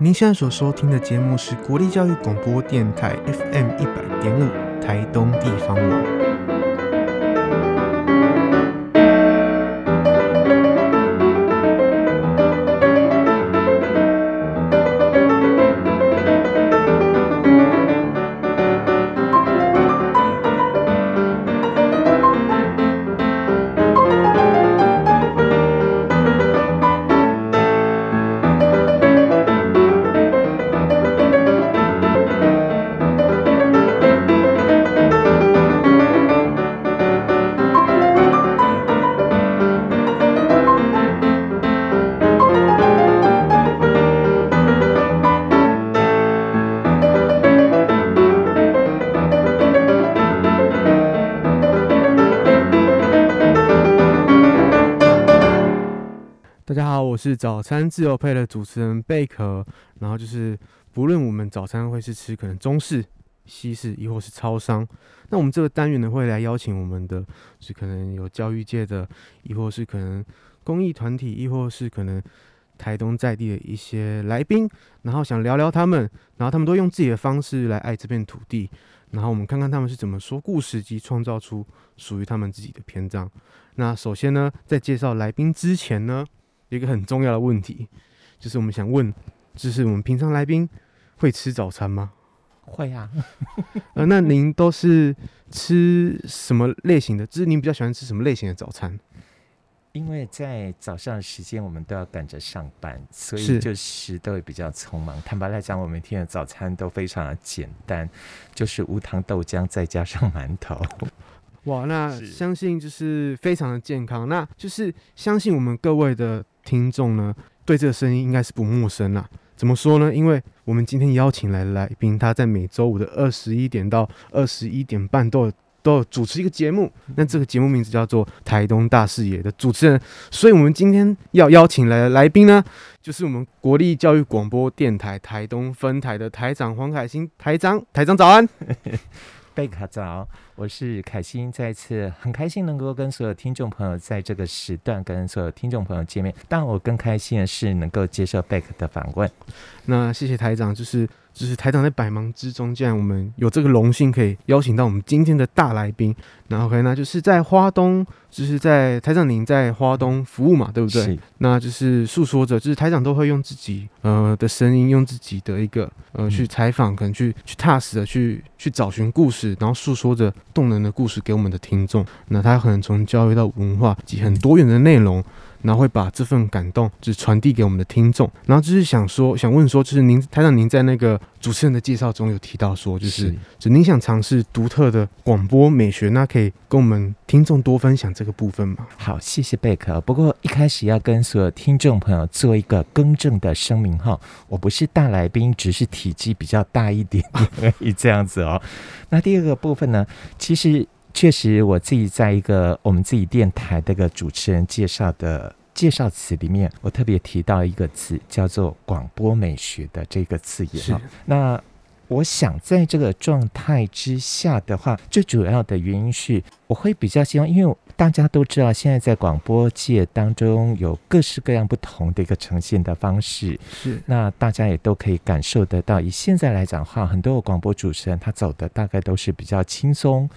您现在所收听的节目是国立教育广播电台 FM 一百点五台东地方网。是早餐自由配的主持人贝壳，然后就是不论我们早餐会是吃可能中式、西式，亦或是超商，那我们这个单元呢会来邀请我们的，是可能有教育界的，亦或是可能公益团体，亦或是可能台东在地的一些来宾，然后想聊聊他们，然后他们都用自己的方式来爱这片土地，然后我们看看他们是怎么说故事及创造出属于他们自己的篇章。那首先呢，在介绍来宾之前呢。一个很重要的问题，就是我们想问，就是我们平常来宾会吃早餐吗？会啊。呃，那您都是吃什么类型的？就是您比较喜欢吃什么类型的早餐？因为在早上的时间，我们都要赶着上班，所以就是都会比较匆忙。坦白来讲，我每天的早餐都非常的简单，就是无糖豆浆再加上馒头。哇，那相信就是非常的健康，那就是相信我们各位的。听众呢，对这个声音应该是不陌生啦。怎么说呢？因为我们今天邀请来的来宾，他在每周五的二十一点到二十一点半都有都有主持一个节目。那这个节目名字叫做《台东大视野》的主持人。所以，我们今天要邀请来的来宾呢，就是我们国立教育广播电台台东分台的台长黄凯欣台长。台长早安。贝卡早，我是凯欣，再次很开心能够跟所有听众朋友在这个时段跟所有听众朋友见面。但我更开心的是能够接受贝克的访问。那谢谢台长，就是。就是台长在百忙之中，既然我们有这个荣幸可以邀请到我们今天的大来宾，然后 OK，那就是在花东，就是在台长您在花东服务嘛，对不对？那就是诉说着，就是台长都会用自己呃的声音，用自己的一个呃去采访，可能去去踏实的去去找寻故事，然后诉说着动人的故事给我们的听众。那他可能从教育到文化及很多元的内容。然后会把这份感动就是传递给我们的听众，然后就是想说，想问说，就是您台长，您在那个主持人的介绍中有提到说，就是，是就您想尝试独特的广播美学，那可以跟我们听众多分享这个部分吗？好，谢谢贝壳。不过一开始要跟所有听众朋友做一个更正的声明哈，我不是大来宾，只是体积比较大一点而已这样子哦。那第二个部分呢，其实。确实，我自己在一个我们自己电台这个主持人介绍的介绍词里面，我特别提到一个词，叫做“广播美学”的这个字眼。是。那我想在这个状态之下的话，最主要的原因是，我会比较希望，因为大家都知道，现在在广播界当中有各式各样不同的一个呈现的方式。是。那大家也都可以感受得到，以现在来讲的话，很多的广播主持人他走的大概都是比较轻松。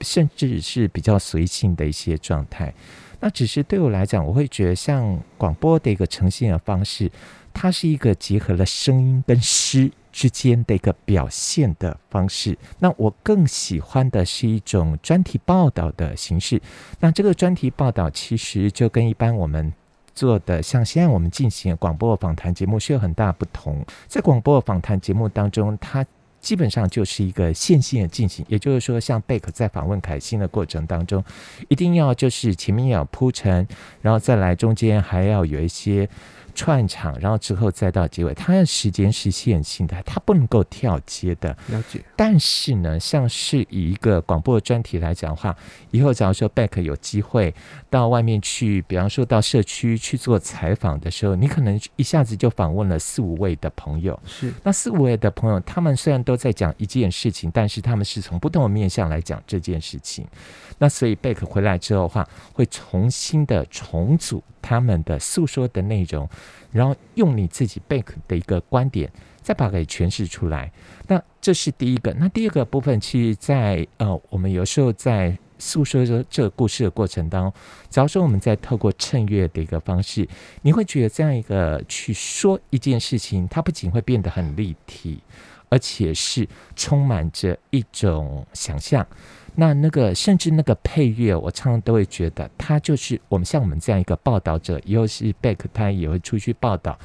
甚至是比较随性的一些状态，那只是对我来讲，我会觉得像广播的一个呈现的方式，它是一个结合了声音跟诗之间的一个表现的方式。那我更喜欢的是一种专题报道的形式。那这个专题报道其实就跟一般我们做的，像现在我们进行广播访谈节目是有很大不同。在广播访谈节目当中，它基本上就是一个线性的进行，也就是说，像贝克在访问凯欣的过程当中，一定要就是前面要铺陈，然后再来中间还要有一些。串场，然后之后再到结尾，它的时间是线性的，它不能够跳接的。了解。但是呢，像是以一个广播专题来讲的话，以后假如说 Back 有机会到外面去，比方说到社区去做采访的时候，你可能一下子就访问了四五位的朋友。是。那四五位的朋友，他们虽然都在讲一件事情，但是他们是从不同的面向来讲这件事情。那所以贝壳回来之后的话，会重新的重组他们的诉说的内容。然后用你自己贝克的一个观点，再把它给诠释出来。那这是第一个。那第二个部分，其实在，呃，我们有时候在诉说着这个故事的过程当中，假如说我们在透过衬乐的一个方式，你会觉得这样一个去说一件事情，它不仅会变得很立体，而且是充满着一种想象。那那个甚至那个配乐，我常常都会觉得，它就是我们像我们这样一个报道者，又是贝克，他也会出去报道。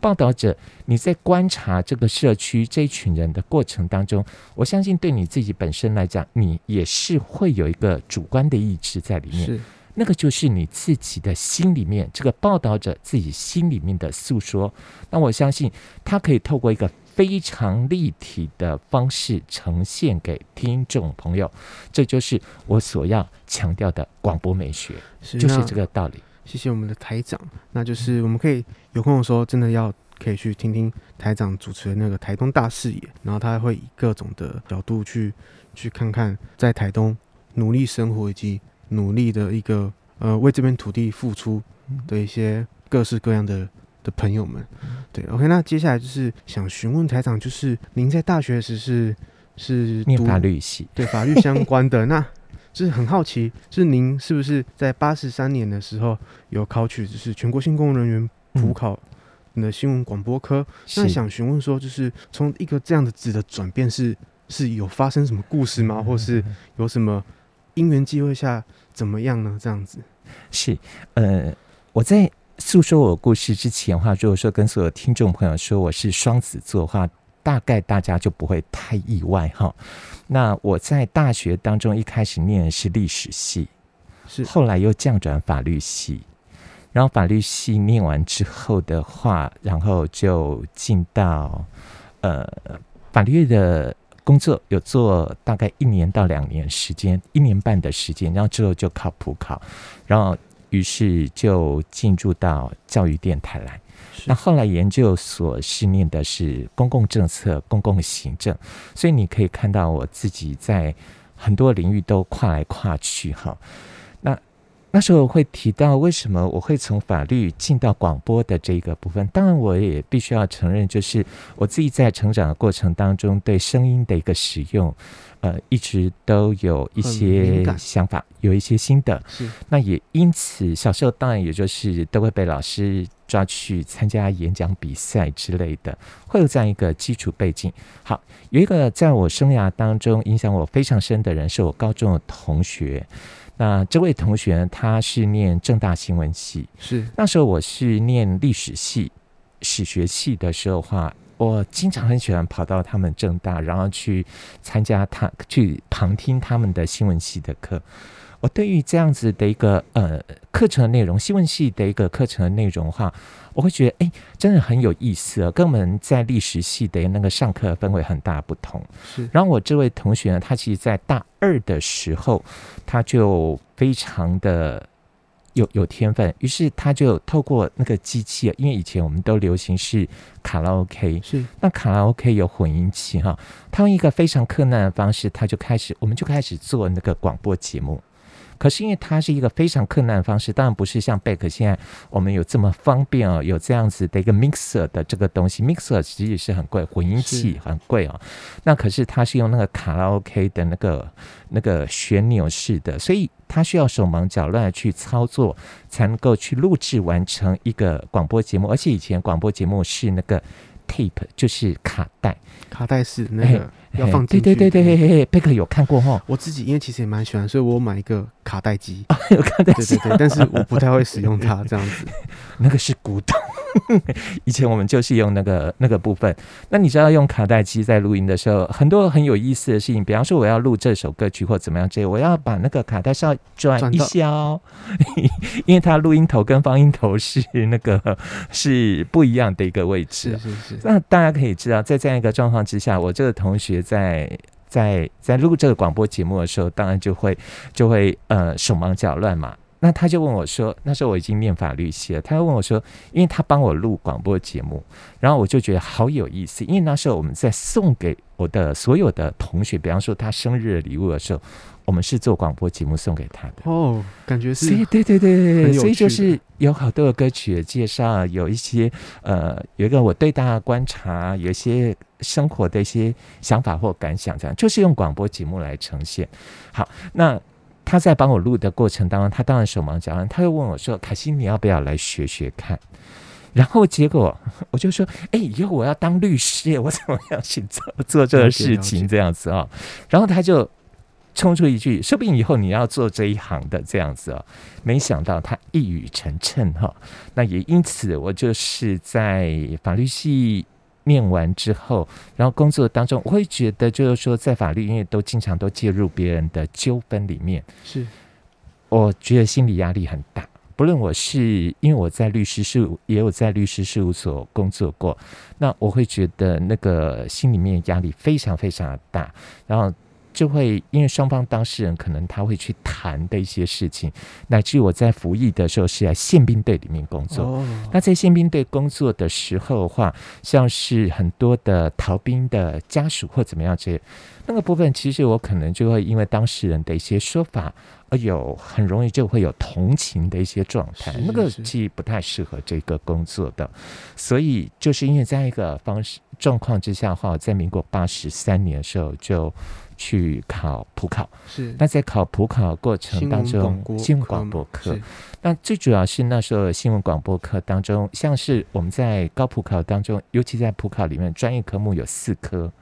报道者，你在观察这个社区这一群人的过程当中，我相信对你自己本身来讲，你也是会有一个主观的意志在里面。是，那个就是你自己的心里面，这个报道者自己心里面的诉说。那我相信他可以透过一个非常立体的方式呈现给听众朋友，这就是我所要强调的广播美学，是就是这个道理。谢谢我们的台长，那就是我们可以有空的时候，真的要可以去听听台长主持的那个台东大视野，然后他会以各种的角度去去看看在台东努力生活以及努力的一个呃为这片土地付出的一些各式各样的的朋友们。对，OK，那接下来就是想询问台长，就是您在大学时是是读念法律系，对法律相关的那。就是很好奇，就是您是不是在八十三年的时候有考取，就是全国性公务人员普考的新闻广播科？嗯、那想询问说，就是从一个这样的质的转变是，是是有发生什么故事吗？或是有什么因缘际会下怎么样呢？这样子是呃，我在诉说我故事之前的话，如果说跟所有听众朋友说我是双子座的话，大概大家就不会太意外哈。那我在大学当中一开始念的是历史系，是。后来又降转法律系，然后法律系念完之后的话，然后就进到呃法律的工作，有做大概一年到两年时间，一年半的时间，然后之后就考普考，然后于是就进入到教育电台来。那后来研究所是念的是公共政策、公共行政，所以你可以看到我自己在很多领域都跨来跨去哈。那那时候会提到为什么我会从法律进到广播的这个部分，当然我也必须要承认，就是我自己在成长的过程当中对声音的一个使用，呃，一直都有一些想法，有一些新的。是，那也因此小时候当然也就是都会被老师。抓去参加演讲比赛之类的，会有这样一个基础背景。好，有一个在我生涯当中影响我非常深的人，是我高中的同学。那这位同学呢，他是念正大新闻系，是那时候我是念历史系、史学系的时候话，我经常很喜欢跑到他们正大，然后去参加他去旁听他们的新闻系的课。我对于这样子的一个呃课程的内容，新闻系的一个课程的内容的话，我会觉得哎，真的很有意思啊，跟我们在历史系的那个上课氛围很大不同。是，然后我这位同学呢，他其实在大二的时候，他就非常的有有天分，于是他就透过那个机器，因为以前我们都流行是卡拉 OK，是。那卡拉 OK 有混音器哈，他用一个非常困难的方式，他就开始，我们就开始做那个广播节目。可是因为它是一个非常困难的方式，当然不是像贝壳现在我们有这么方便哦，有这样子的一个 mixer 的这个东西，mixer 其实是很贵，混音器很贵哦。那可是它是用那个卡拉 OK 的那个那个旋钮式的，所以它需要手忙脚乱去操作，才能够去录制完成一个广播节目。而且以前广播节目是那个 tape，就是卡带，卡带式那个。要放进去，对对对对，嘿嘿，贝克有看过哈。我自己因为其实也蛮喜欢，所以我买一个卡带机，啊 有卡带机，对对对，但是我不太会使用它 这样子。那个是古董，以前我们就是用那个那个部分。那你知道用卡带机在录音的时候，很多很有意思的事情，比方说我要录这首歌曲或怎么样这，我要把那个卡带稍微转一下哦，因为它录音头跟放音头是那个是不一样的一个位置。是是是。那大家可以知道，在这样一个状况之下，我这个同学。在在在录这个广播节目的时候，当然就会就会呃手忙脚乱嘛。那他就问我说，那时候我已经念法律系了，他就问我说，因为他帮我录广播节目，然后我就觉得好有意思，因为那时候我们在送给我的所有的同学，比方说他生日礼物的时候，我们是做广播节目送给他的。哦，感觉是，所以对对对，所以就是有好多的歌曲的介绍，有一些呃，有一个我对大家观察，有一些生活的一些想法或感想，这样就是用广播节目来呈现。好，那。他在帮我录的过程当中，他当然手忙脚乱，他又问我说：“凯西，你要不要来学学看？”然后结果 我就说：“哎，以后我要当律师，我怎么样去做做这个事情？这样子啊、哦？”然后他就冲出一句：“说不定以后你要做这一行的这样子啊、哦！”没想到他一语成谶哈。那也因此，我就是在法律系。念完之后，然后工作当中，我会觉得就是说，在法律因为都经常都介入别人的纠纷里面，是，我觉得心理压力很大。不论我是因为我在律师事务，也有在律师事务所工作过，那我会觉得那个心里面压力非常非常的大，然后。就会因为双方当事人可能他会去谈的一些事情，乃至我在服役的时候是在宪兵队里面工作。Oh. 那在宪兵队工作的时候的话，像是很多的逃兵的家属或怎么样这些那个部分，其实我可能就会因为当事人的一些说法，而有很容易就会有同情的一些状态。那个其实不太适合这个工作的，所以就是因为这样一个方式状况之下的话，在民国八十三年的时候就。去考普考，是。那在考普考过程当中，新闻广播课，那最主要是那时候新闻广播课当中，像是我们在高普考当中，尤其在普考里面，专业科目有四科，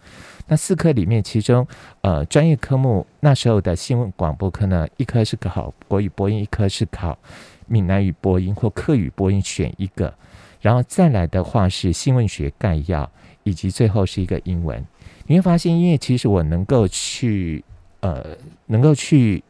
那四科里面，其中呃专业科目那时候的新闻广播课呢，一科是考国语播音，一科是考闽南语播音或客语播音，选一个，然后再来的话是新闻学概要，以及最后是一个英文。你会发现，因为其实我能够去，呃，能够去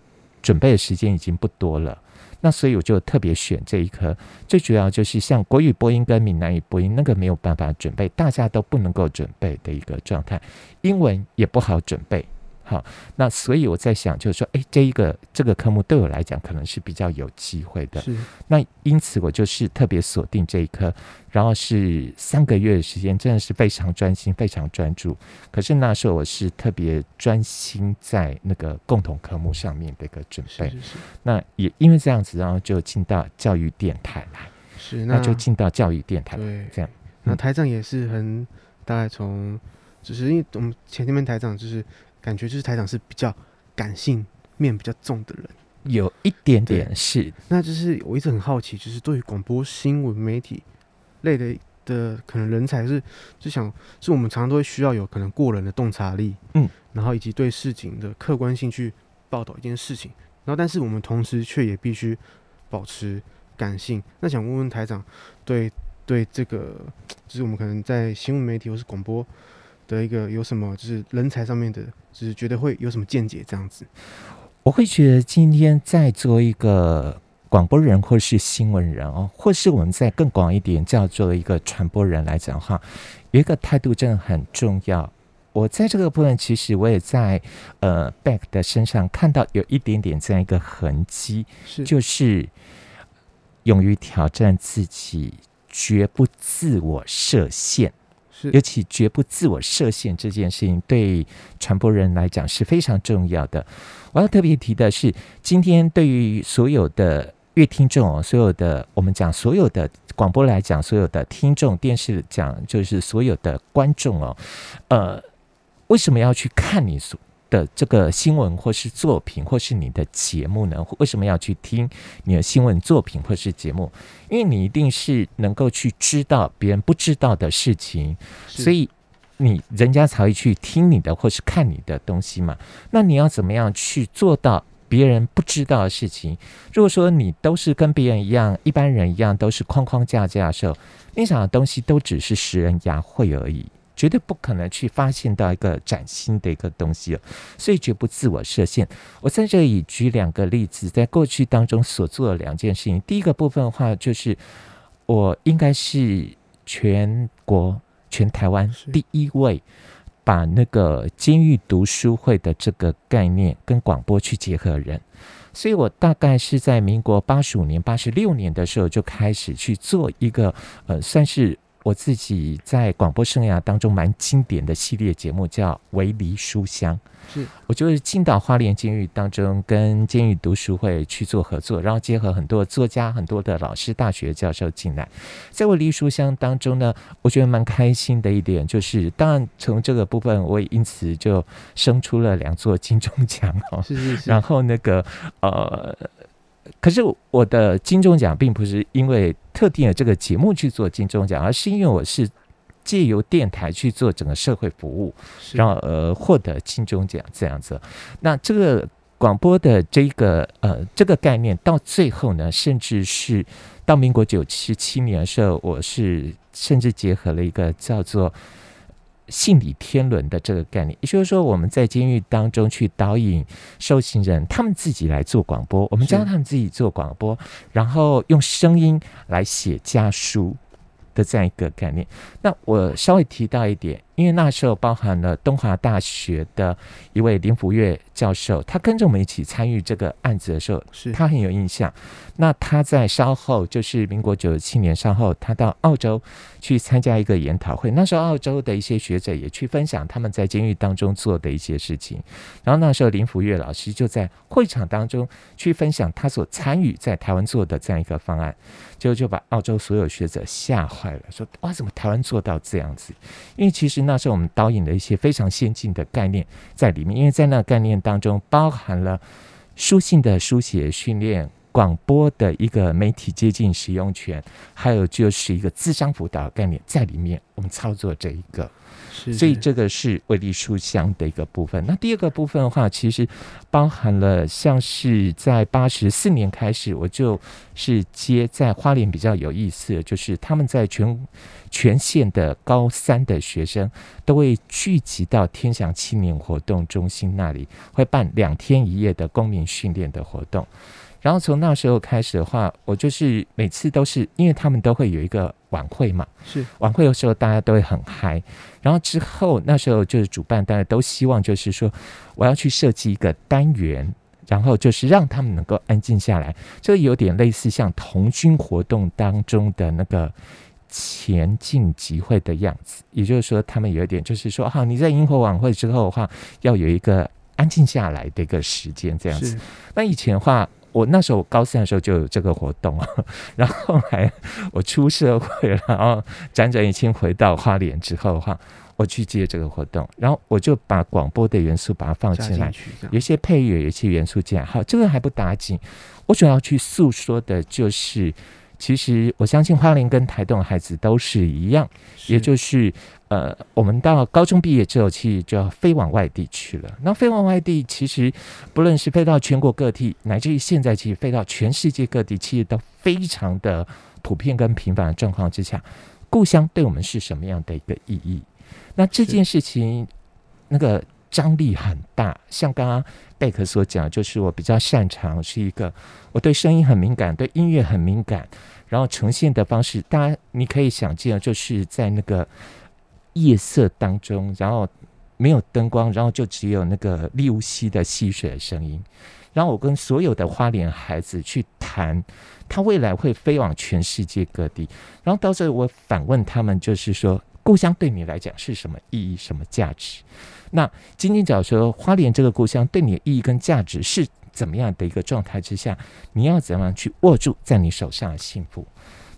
准备的时间已经不多了，那所以我就特别选这一科。最主要就是像国语播音跟闽南语播音，那个没有办法准备，大家都不能够准备的一个状态，英文也不好准备。好，那所以我在想，就是说，哎，这一个这个科目对我来讲可能是比较有机会的。是。那因此我就是特别锁定这一科，然后是三个月的时间，真的是非常专心、非常专注。可是那时候我是特别专心在那个共同科目上面的一个准备。是是是。那也因为这样子，然后就进到教育电台来。是。那，那就进到教育电台。对。这样。那台长也是很大概从，就是因为我们前面台长就是。感觉就是台长是比较感性面比较重的人，有一点点是。那就是我一直很好奇，就是对于广播新闻媒体类的的可能人才是，就想是我们常常都会需要有可能过人的洞察力，嗯，然后以及对事情的客观性去报道一件事情，然后但是我们同时却也必须保持感性。那想问问台长，对对这个，就是我们可能在新闻媒体或是广播。的一个有什么就是人才上面的，就是觉得会有什么见解这样子？我会觉得今天在做一个广播人或是新闻人哦，或是我们在更广一点叫做一个传播人来讲的话，有一个态度真的很重要。我在这个部分，其实我也在呃 Beck 的身上看到有一点点这样一个痕迹，是就是勇于挑战自己，绝不自我设限。尤其绝不自我设限这件事情，对传播人来讲是非常重要的。我要特别提的是，今天对于所有的乐听众，所有的我们讲所有的广播来讲，所有的听众，电视讲就是所有的观众哦，呃，为什么要去看你所？的这个新闻或是作品或是你的节目呢？为什么要去听你的新闻作品或是节目？因为你一定是能够去知道别人不知道的事情，所以你人家才会去听你的或是看你的东西嘛。那你要怎么样去做到别人不知道的事情？如果说你都是跟别人一样，一般人一样，都是框框架架的时候，你想的东西都只是拾人牙慧而已。绝对不可能去发现到一个崭新的一个东西，所以绝不自我设限。我在这里举两个例子，在过去当中所做的两件事情。第一个部分的话，就是我应该是全国全台湾第一位把那个监狱读书会的这个概念跟广播去结合的人。所以我大概是在民国八十五年、八十六年的时候就开始去做一个呃，算是。我自己在广播生涯当中蛮经典的系列节目叫《微离书香》，是。我就是进到花莲监狱当中，跟监狱读书会去做合作，然后结合很多作家、很多的老师、大学教授进来，在《微离书香》当中呢，我觉得蛮开心的一点就是，当然从这个部分，我也因此就生出了两座金钟奖哦，是是是，然后那个呃。可是我的金钟奖并不是因为特定的这个节目去做金钟奖，而是因为我是借由电台去做整个社会服务，然后呃获得金钟奖这样子。那这个广播的这个呃这个概念到最后呢，甚至是到民国九十七年的时候，我是甚至结合了一个叫做。性理天伦的这个概念，也就是说，我们在监狱当中去导引受刑人，他们自己来做广播，我们教他们自己做广播，然后用声音来写家书。的这样一个概念，那我稍微提到一点，因为那时候包含了东华大学的一位林福月教授，他跟着我们一起参与这个案子的时候，是他很有印象。那他在稍后，就是民国九十七年稍后，他到澳洲去参加一个研讨会，那时候澳洲的一些学者也去分享他们在监狱当中做的一些事情。然后那时候林福月老师就在会场当中去分享他所参与在台湾做的这样一个方案。就就把澳洲所有学者吓坏了，说哇，怎么台湾做到这样子？因为其实那是我们导演的一些非常先进的概念在里面，因为在那概念当中包含了书信的书写训练、广播的一个媒体接近使用权，还有就是一个智商辅导概念在里面，我们操作这一个。所以这个是微离书香的一个部分。那第二个部分的话，其实包含了像是在八十四年开始，我就是接在花莲比较有意思的，就是他们在全全县的高三的学生都会聚集到天祥青年活动中心那里，会办两天一夜的公民训练的活动。然后从那时候开始的话，我就是每次都是因为他们都会有一个晚会嘛，是晚会的时候大家都会很嗨。然后之后那时候就是主办大家都希望就是说我要去设计一个单元，然后就是让他们能够安静下来，这个有点类似像童军活动当中的那个前进集会的样子。也就是说，他们有一点就是说，好，你在萤火晚会之后的话，要有一个安静下来的一个时间这样子。那以前的话。我那时候我高三的时候就有这个活动啊，然后后来我出社会了，然后辗转已经回到花莲之后的话，我去接这个活动，然后我就把广播的元素把它放进来，有些配乐，有些元素进来。好，这个还不打紧，我主要去诉说的就是。其实我相信花莲跟台东的孩子都是一样，也就是呃，我们到高中毕业之后，其实就要飞往外地去了。那飞往外地，其实不论是飞到全国各地，乃至于现在其实飞到全世界各地，其实都非常的普遍跟频繁的状况之下，故乡对我们是什么样的一个意义？那这件事情那个张力很大，像刚刚。贝克所讲，就是我比较擅长是一个，我对声音很敏感，对音乐很敏感，然后呈现的方式，大家你可以想见，就是在那个夜色当中，然后没有灯光，然后就只有那个立雾溪的溪水的声音，然后我跟所有的花莲孩子去谈，他未来会飞往全世界各地，然后到时候我反问他们，就是说，故乡对你来讲是什么意义，什么价值？那金金角说，花莲这个故乡对你的意义跟价值是怎么样的一个状态之下，你要怎么样去握住在你手上的幸福？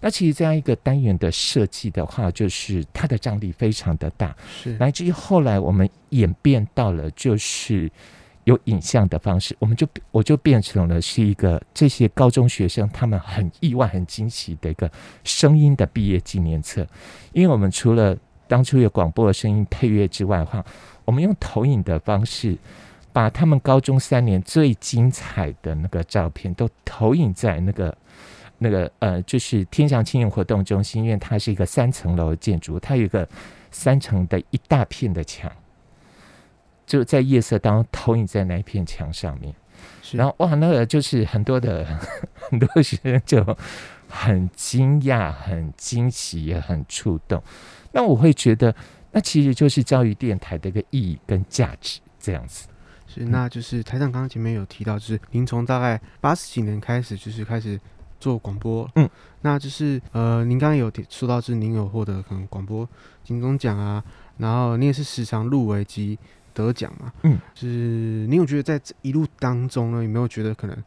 那其实这样一个单元的设计的话，就是它的张力非常的大，是。乃至于后来我们演变到了就是有影像的方式，我们就我就变成了是一个这些高中学生他们很意外、很惊喜的一个声音的毕业纪念册，因为我们除了当初有广播的声音配乐之外的话，我们用投影的方式，把他们高中三年最精彩的那个照片都投影在那个那个呃，就是天祥青年活动中心，因为它是一个三层楼的建筑，它有一个三层的一大片的墙，就在夜色当中投影在那一片墙上面。然后哇，那个就是很多的 很多学生就很惊讶、很惊喜、也很触动。那我会觉得。那其实就是教育电台的一个意义跟价值这样子。是，那就是台长刚刚前面有提到，就是您从大概八十几年开始，就是开始做广播，嗯，那就是呃，您刚刚有说到，就是您有获得可能广播金钟奖啊，然后你也是时常入围及得奖嘛，嗯，就是您有觉得在这一路当中呢，有没有觉得可能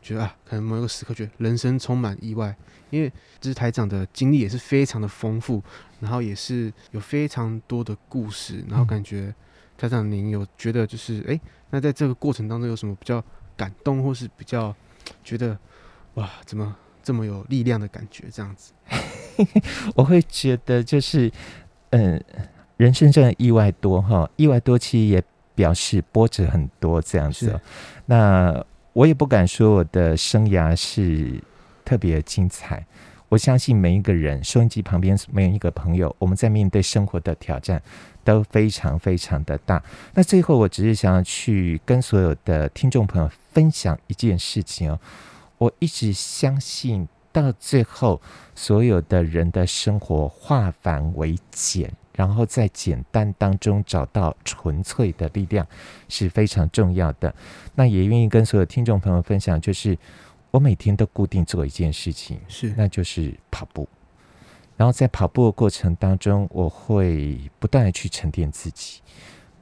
觉得啊，可能某一个时刻觉得人生充满意外？因为就是台长的经历也是非常的丰富，然后也是有非常多的故事，然后感觉。嗯台长，您有觉得就是哎、欸，那在这个过程当中有什么比较感动，或是比较觉得哇，怎么这么有力量的感觉？这样子，我会觉得就是，嗯，人生真的意外多哈，意外多其实也表示波折很多这样子。是那我也不敢说我的生涯是特别精彩。我相信每一个人，收音机旁边每一个朋友，我们在面对生活的挑战都非常非常的大。那最后，我只是想要去跟所有的听众朋友分享一件事情哦。我一直相信，到最后，所有的人的生活化繁为简，然后在简单当中找到纯粹的力量是非常重要的。那也愿意跟所有听众朋友分享，就是。我每天都固定做一件事情，是，那就是跑步。然后在跑步的过程当中，我会不断的去沉淀自己，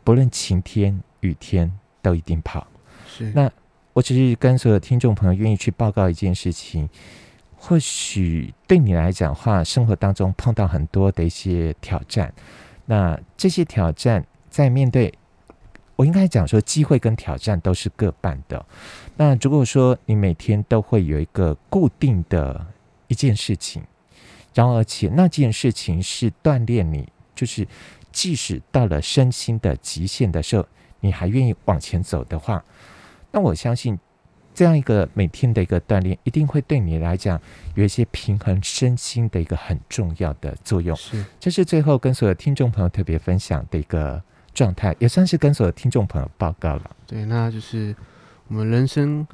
不论晴天雨天都一定跑。是，那我只是跟所有听众朋友愿意去报告一件事情，或许对你来讲的话，生活当中碰到很多的一些挑战，那这些挑战在面对。我应该讲说，机会跟挑战都是各半的。那如果说你每天都会有一个固定的一件事情，然后而且那件事情是锻炼你，就是即使到了身心的极限的时候，你还愿意往前走的话，那我相信这样一个每天的一个锻炼，一定会对你来讲有一些平衡身心的一个很重要的作用。是，这是最后跟所有听众朋友特别分享的一个。状态也算是跟所有听众朋友报告了。对，那就是我们人生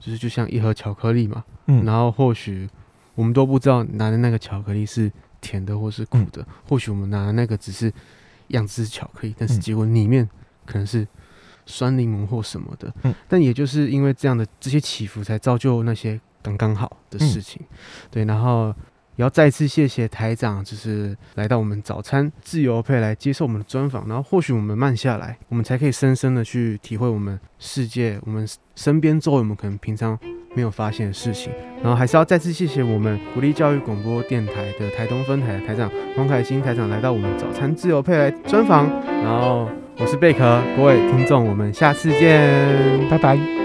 就是就像一盒巧克力嘛，嗯，然后或许我们都不知道拿的那个巧克力是甜的或是苦的，嗯、或许我们拿的那个只是样子是巧克力，但是结果里面可能是酸柠檬或什么的，嗯，但也就是因为这样的这些起伏，才造就那些刚刚好的事情，嗯、对，然后。也要再次谢谢台长，就是来到我们早餐自由配来接受我们的专访，然后或许我们慢下来，我们才可以深深的去体会我们世界、我们身边周围我们可能平常没有发现的事情。然后还是要再次谢谢我们国立教育广播电台的台东分台的台长黄凯兴台长来到我们早餐自由配来专访。然后我是贝壳，各位听众，我们下次见，拜拜。